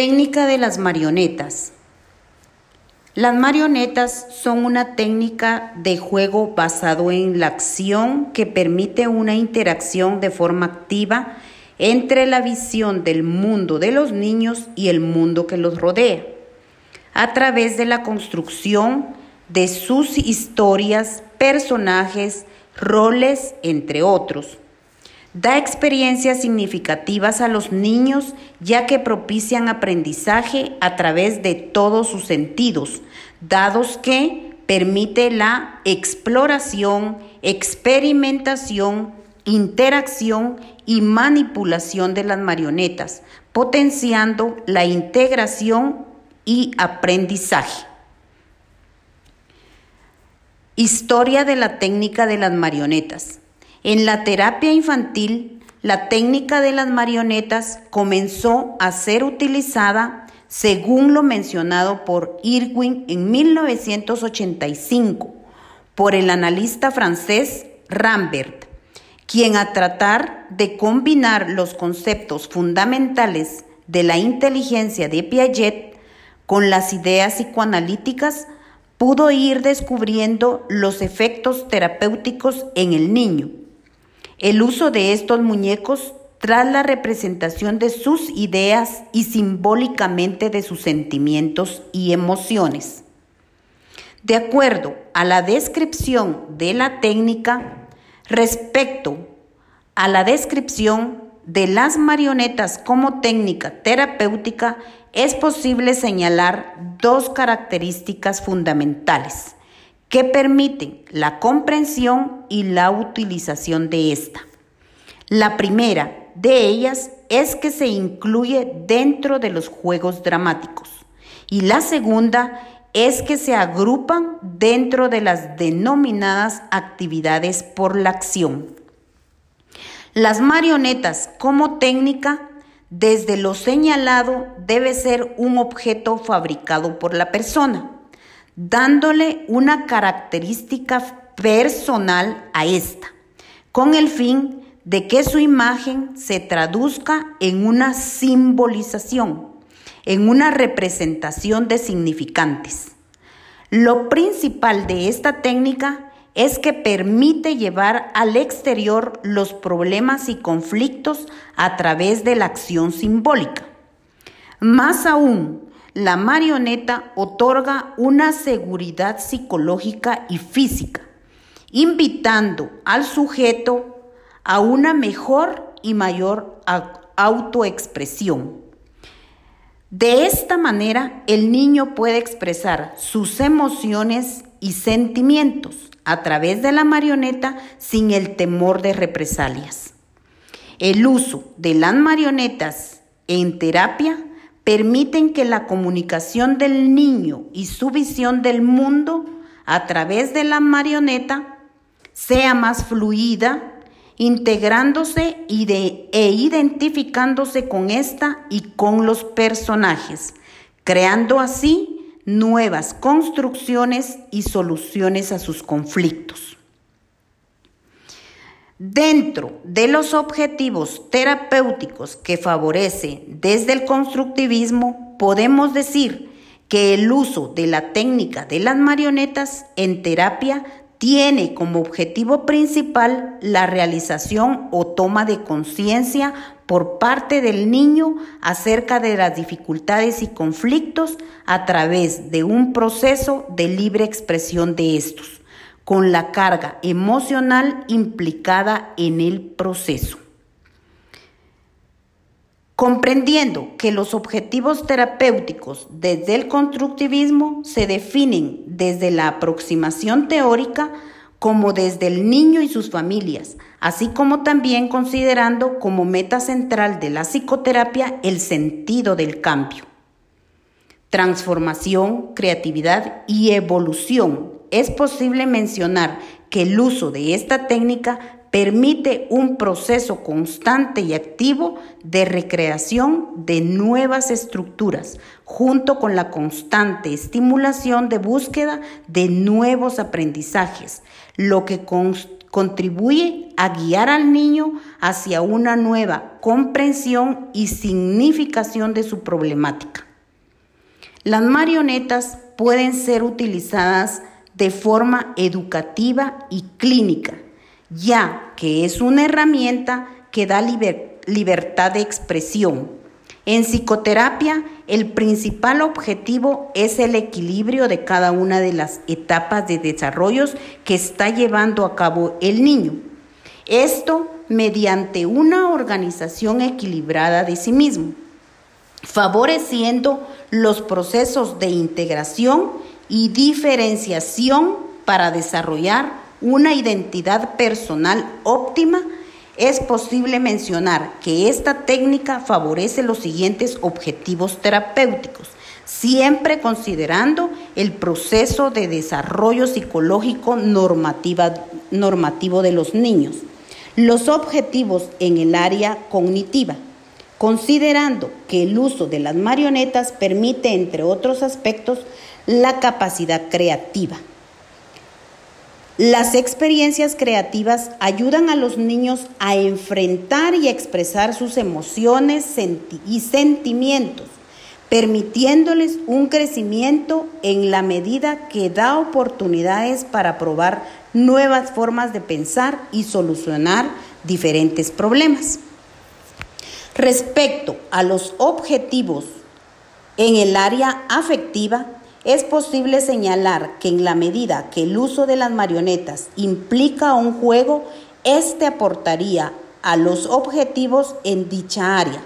Técnica de las marionetas. Las marionetas son una técnica de juego basado en la acción que permite una interacción de forma activa entre la visión del mundo de los niños y el mundo que los rodea, a través de la construcción de sus historias, personajes, roles, entre otros Da experiencias significativas a los niños ya que propician aprendizaje a través de todos sus sentidos, dados que permite la exploración, experimentación, interacción y manipulación de las marionetas, potenciando la integración y aprendizaje. Historia de la técnica de las marionetas. En la terapia infantil, la técnica de las marionetas comenzó a ser utilizada según lo mencionado por Irwin en 1985 por el analista francés Rambert, quien a tratar de combinar los conceptos fundamentales de la inteligencia de Piaget con las ideas psicoanalíticas, pudo ir descubriendo los efectos terapéuticos en el niño el uso de estos muñecos tras la representación de sus ideas y simbólicamente de sus sentimientos y emociones. De acuerdo a la descripción de la técnica, respecto a la descripción de las marionetas como técnica terapéutica, es posible señalar dos características fundamentales que permiten la comprensión y la utilización de esta. La primera de ellas es que se incluye dentro de los juegos dramáticos y la segunda es que se agrupan dentro de las denominadas actividades por la acción. Las marionetas como técnica, desde lo señalado, debe ser un objeto fabricado por la persona dándole una característica personal a esta, con el fin de que su imagen se traduzca en una simbolización, en una representación de significantes. Lo principal de esta técnica es que permite llevar al exterior los problemas y conflictos a través de la acción simbólica. Más aún, la marioneta otorga una seguridad psicológica y física, invitando al sujeto a una mejor y mayor autoexpresión. De esta manera, el niño puede expresar sus emociones y sentimientos a través de la marioneta sin el temor de represalias. El uso de las marionetas en terapia permiten que la comunicación del niño y su visión del mundo a través de la marioneta sea más fluida, integrándose e identificándose con esta y con los personajes, creando así nuevas construcciones y soluciones a sus conflictos. Dentro de los objetivos terapéuticos que favorece desde el constructivismo, podemos decir que el uso de la técnica de las marionetas en terapia tiene como objetivo principal la realización o toma de conciencia por parte del niño acerca de las dificultades y conflictos a través de un proceso de libre expresión de estos con la carga emocional implicada en el proceso. Comprendiendo que los objetivos terapéuticos desde el constructivismo se definen desde la aproximación teórica como desde el niño y sus familias, así como también considerando como meta central de la psicoterapia el sentido del cambio. Transformación, creatividad y evolución es posible mencionar que el uso de esta técnica permite un proceso constante y activo de recreación de nuevas estructuras, junto con la constante estimulación de búsqueda de nuevos aprendizajes, lo que contribuye a guiar al niño hacia una nueva comprensión y significación de su problemática. Las marionetas pueden ser utilizadas de forma educativa y clínica, ya que es una herramienta que da libertad de expresión. En psicoterapia, el principal objetivo es el equilibrio de cada una de las etapas de desarrollos que está llevando a cabo el niño. Esto mediante una organización equilibrada de sí mismo, favoreciendo los procesos de integración y diferenciación para desarrollar una identidad personal óptima, es posible mencionar que esta técnica favorece los siguientes objetivos terapéuticos, siempre considerando el proceso de desarrollo psicológico normativo de los niños. Los objetivos en el área cognitiva considerando que el uso de las marionetas permite, entre otros aspectos, la capacidad creativa. Las experiencias creativas ayudan a los niños a enfrentar y expresar sus emociones y sentimientos, permitiéndoles un crecimiento en la medida que da oportunidades para probar nuevas formas de pensar y solucionar diferentes problemas. Respecto a los objetivos en el área afectiva, es posible señalar que en la medida que el uso de las marionetas implica un juego, este aportaría a los objetivos en dicha área.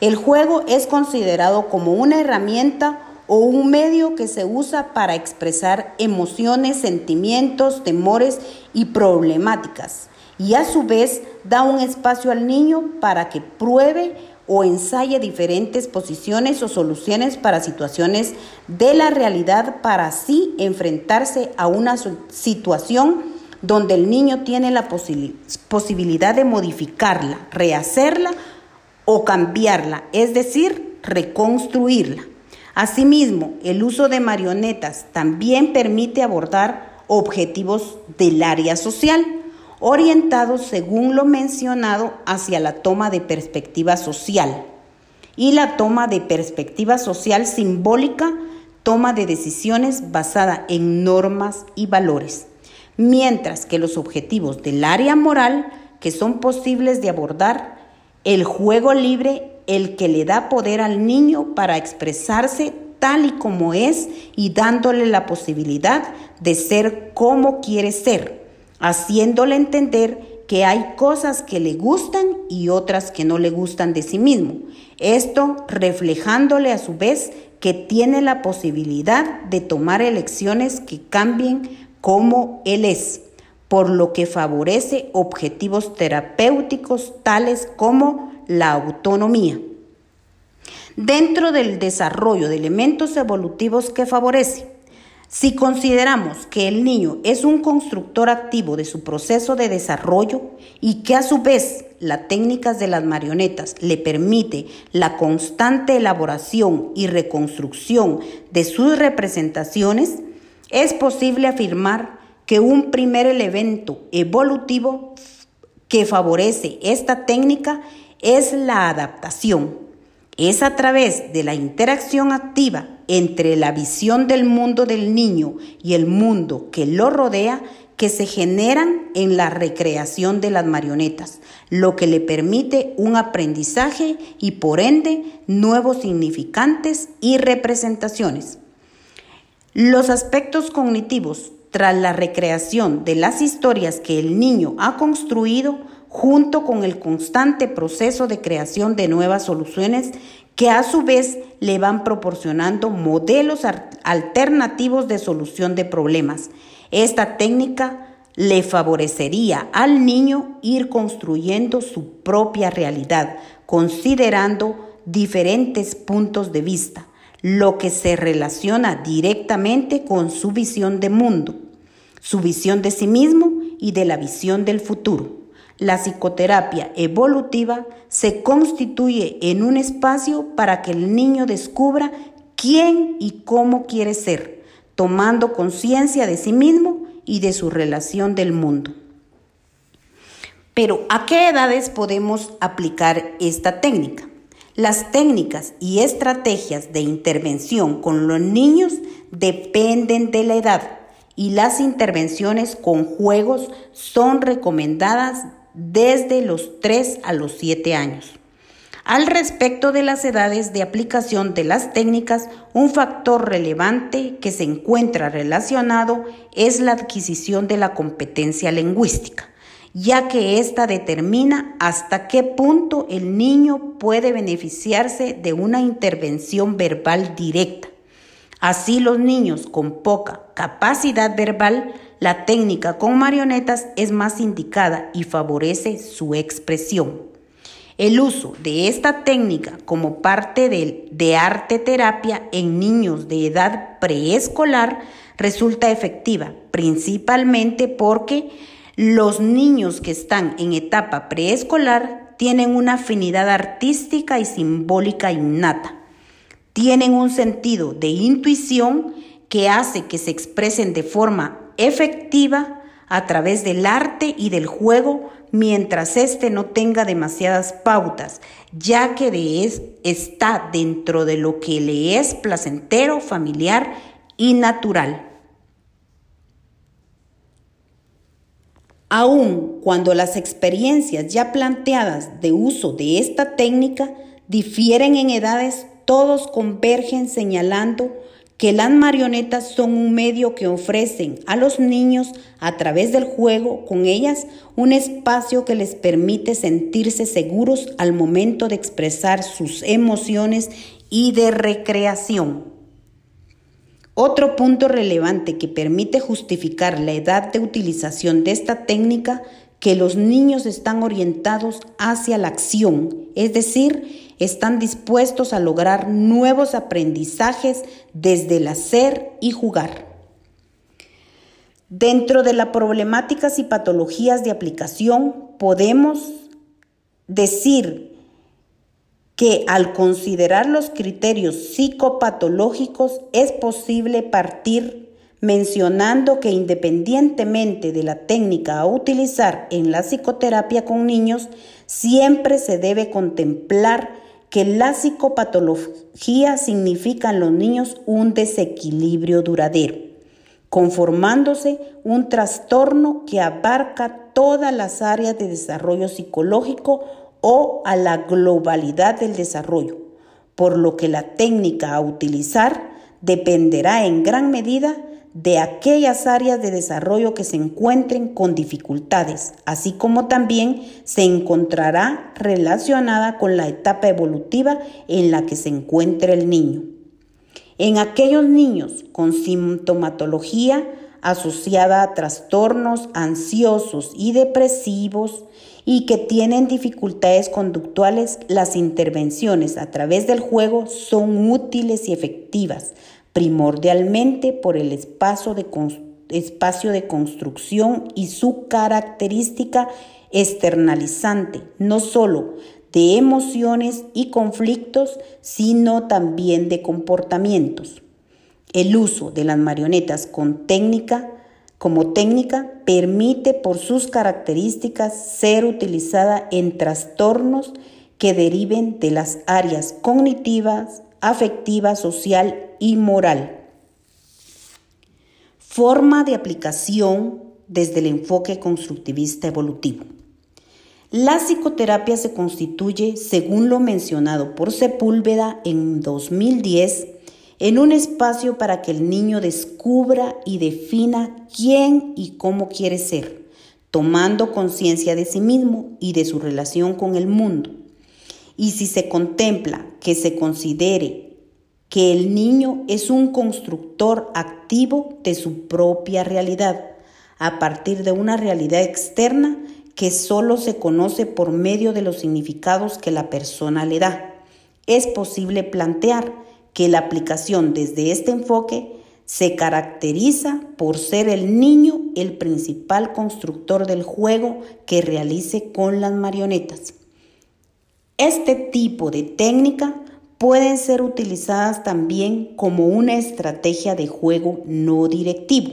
El juego es considerado como una herramienta o un medio que se usa para expresar emociones, sentimientos, temores y problemáticas y a su vez da un espacio al niño para que pruebe o ensaye diferentes posiciones o soluciones para situaciones de la realidad para así enfrentarse a una situación donde el niño tiene la posibilidad de modificarla, rehacerla o cambiarla, es decir, reconstruirla. Asimismo, el uso de marionetas también permite abordar objetivos del área social orientados, según lo mencionado, hacia la toma de perspectiva social. Y la toma de perspectiva social simbólica, toma de decisiones basada en normas y valores. Mientras que los objetivos del área moral, que son posibles de abordar, el juego libre, el que le da poder al niño para expresarse tal y como es y dándole la posibilidad de ser como quiere ser haciéndole entender que hay cosas que le gustan y otras que no le gustan de sí mismo. Esto reflejándole a su vez que tiene la posibilidad de tomar elecciones que cambien como él es, por lo que favorece objetivos terapéuticos tales como la autonomía. Dentro del desarrollo de elementos evolutivos que favorece, si consideramos que el niño es un constructor activo de su proceso de desarrollo y que a su vez las técnicas de las marionetas le permite la constante elaboración y reconstrucción de sus representaciones, es posible afirmar que un primer elemento evolutivo que favorece esta técnica es la adaptación. Es a través de la interacción activa entre la visión del mundo del niño y el mundo que lo rodea que se generan en la recreación de las marionetas, lo que le permite un aprendizaje y por ende nuevos significantes y representaciones. Los aspectos cognitivos tras la recreación de las historias que el niño ha construido junto con el constante proceso de creación de nuevas soluciones que a su vez le van proporcionando modelos alternativos de solución de problemas. Esta técnica le favorecería al niño ir construyendo su propia realidad, considerando diferentes puntos de vista, lo que se relaciona directamente con su visión de mundo, su visión de sí mismo y de la visión del futuro. La psicoterapia evolutiva se constituye en un espacio para que el niño descubra quién y cómo quiere ser, tomando conciencia de sí mismo y de su relación del mundo. Pero ¿a qué edades podemos aplicar esta técnica? Las técnicas y estrategias de intervención con los niños dependen de la edad y las intervenciones con juegos son recomendadas desde los 3 a los 7 años. Al respecto de las edades de aplicación de las técnicas, un factor relevante que se encuentra relacionado es la adquisición de la competencia lingüística ya que ésta determina hasta qué punto el niño puede beneficiarse de una intervención verbal directa. Así los niños con poca capacidad verbal, la técnica con marionetas es más indicada y favorece su expresión. El uso de esta técnica como parte de, de arte terapia en niños de edad preescolar resulta efectiva, principalmente porque los niños que están en etapa preescolar tienen una afinidad artística y simbólica innata. Tienen un sentido de intuición que hace que se expresen de forma efectiva a través del arte y del juego mientras éste no tenga demasiadas pautas, ya que de está dentro de lo que le es placentero, familiar y natural. Aun cuando las experiencias ya planteadas de uso de esta técnica difieren en edades, todos convergen señalando que las marionetas son un medio que ofrecen a los niños a través del juego con ellas un espacio que les permite sentirse seguros al momento de expresar sus emociones y de recreación. Otro punto relevante que permite justificar la edad de utilización de esta técnica que los niños están orientados hacia la acción, es decir, están dispuestos a lograr nuevos aprendizajes desde el hacer y jugar. Dentro de las problemáticas y patologías de aplicación, podemos decir que al considerar los criterios psicopatológicos es posible partir mencionando que independientemente de la técnica a utilizar en la psicoterapia con niños, siempre se debe contemplar que la psicopatología significa en los niños un desequilibrio duradero, conformándose un trastorno que abarca todas las áreas de desarrollo psicológico o a la globalidad del desarrollo, por lo que la técnica a utilizar dependerá en gran medida de aquellas áreas de desarrollo que se encuentren con dificultades, así como también se encontrará relacionada con la etapa evolutiva en la que se encuentra el niño. En aquellos niños con sintomatología asociada a trastornos ansiosos y depresivos, y que tienen dificultades conductuales, las intervenciones a través del juego son útiles y efectivas, primordialmente por el espacio de, espacio de construcción y su característica externalizante, no solo de emociones y conflictos, sino también de comportamientos. El uso de las marionetas con técnica como técnica permite por sus características ser utilizada en trastornos que deriven de las áreas cognitivas, afectiva, social y moral. Forma de aplicación desde el enfoque constructivista evolutivo. La psicoterapia se constituye, según lo mencionado por Sepúlveda en 2010, en un espacio para que el niño descubra y defina quién y cómo quiere ser, tomando conciencia de sí mismo y de su relación con el mundo. Y si se contempla que se considere que el niño es un constructor activo de su propia realidad, a partir de una realidad externa que solo se conoce por medio de los significados que la persona le da. Es posible plantear que la aplicación desde este enfoque se caracteriza por ser el niño el principal constructor del juego que realice con las marionetas. Este tipo de técnica pueden ser utilizadas también como una estrategia de juego no directivo,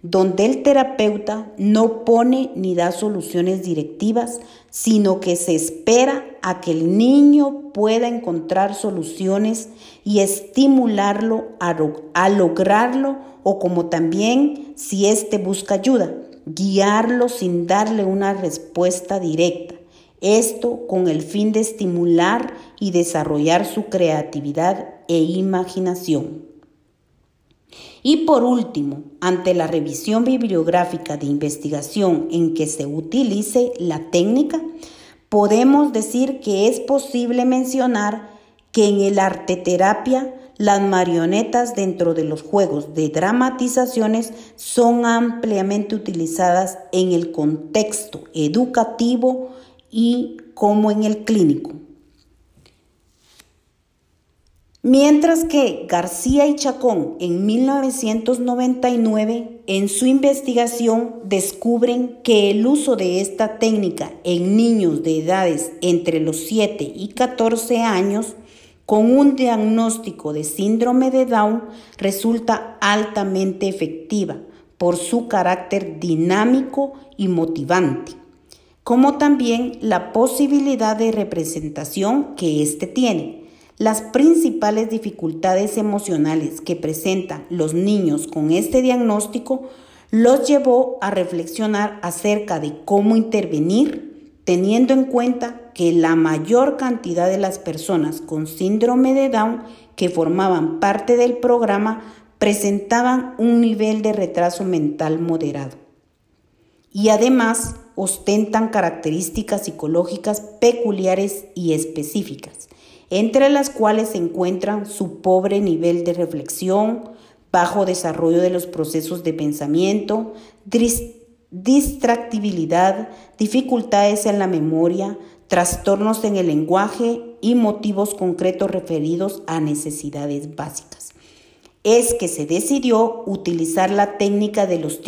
donde el terapeuta no pone ni da soluciones directivas, sino que se espera a que el niño pueda encontrar soluciones y estimularlo a, lograrlo o como también si éste busca ayuda, guiarlo sin darle una respuesta directa. Esto con el fin de estimular y desarrollar su creatividad e imaginación. Y por último, ante la revisión bibliográfica de investigación en que se utilice la técnica, podemos decir que es posible mencionar que en el arte terapia las marionetas dentro de los juegos de dramatizaciones son ampliamente utilizadas en el contexto educativo y como en el clínico. Mientras que García y Chacón en 1999 en su investigación descubren que el uso de esta técnica en niños de edades entre los 7 y 14 años con un diagnóstico de síndrome de Down resulta altamente efectiva por su carácter dinámico y motivante, como también la posibilidad de representación que éste tiene las principales dificultades emocionales que presentan los niños con este diagnóstico los llevó a reflexionar acerca de cómo intervenir, teniendo en cuenta que la mayor cantidad de las personas con síndrome de Down que formaban parte del programa presentaban un nivel de retraso mental moderado. Y además ostentan características psicológicas peculiares y específicas entre las cuales se encuentran su pobre nivel de reflexión, bajo desarrollo de los procesos de pensamiento, distractibilidad, dificultades en la memoria, trastornos en el lenguaje y motivos concretos referidos a necesidades básicas. Es que se decidió utilizar la técnica de los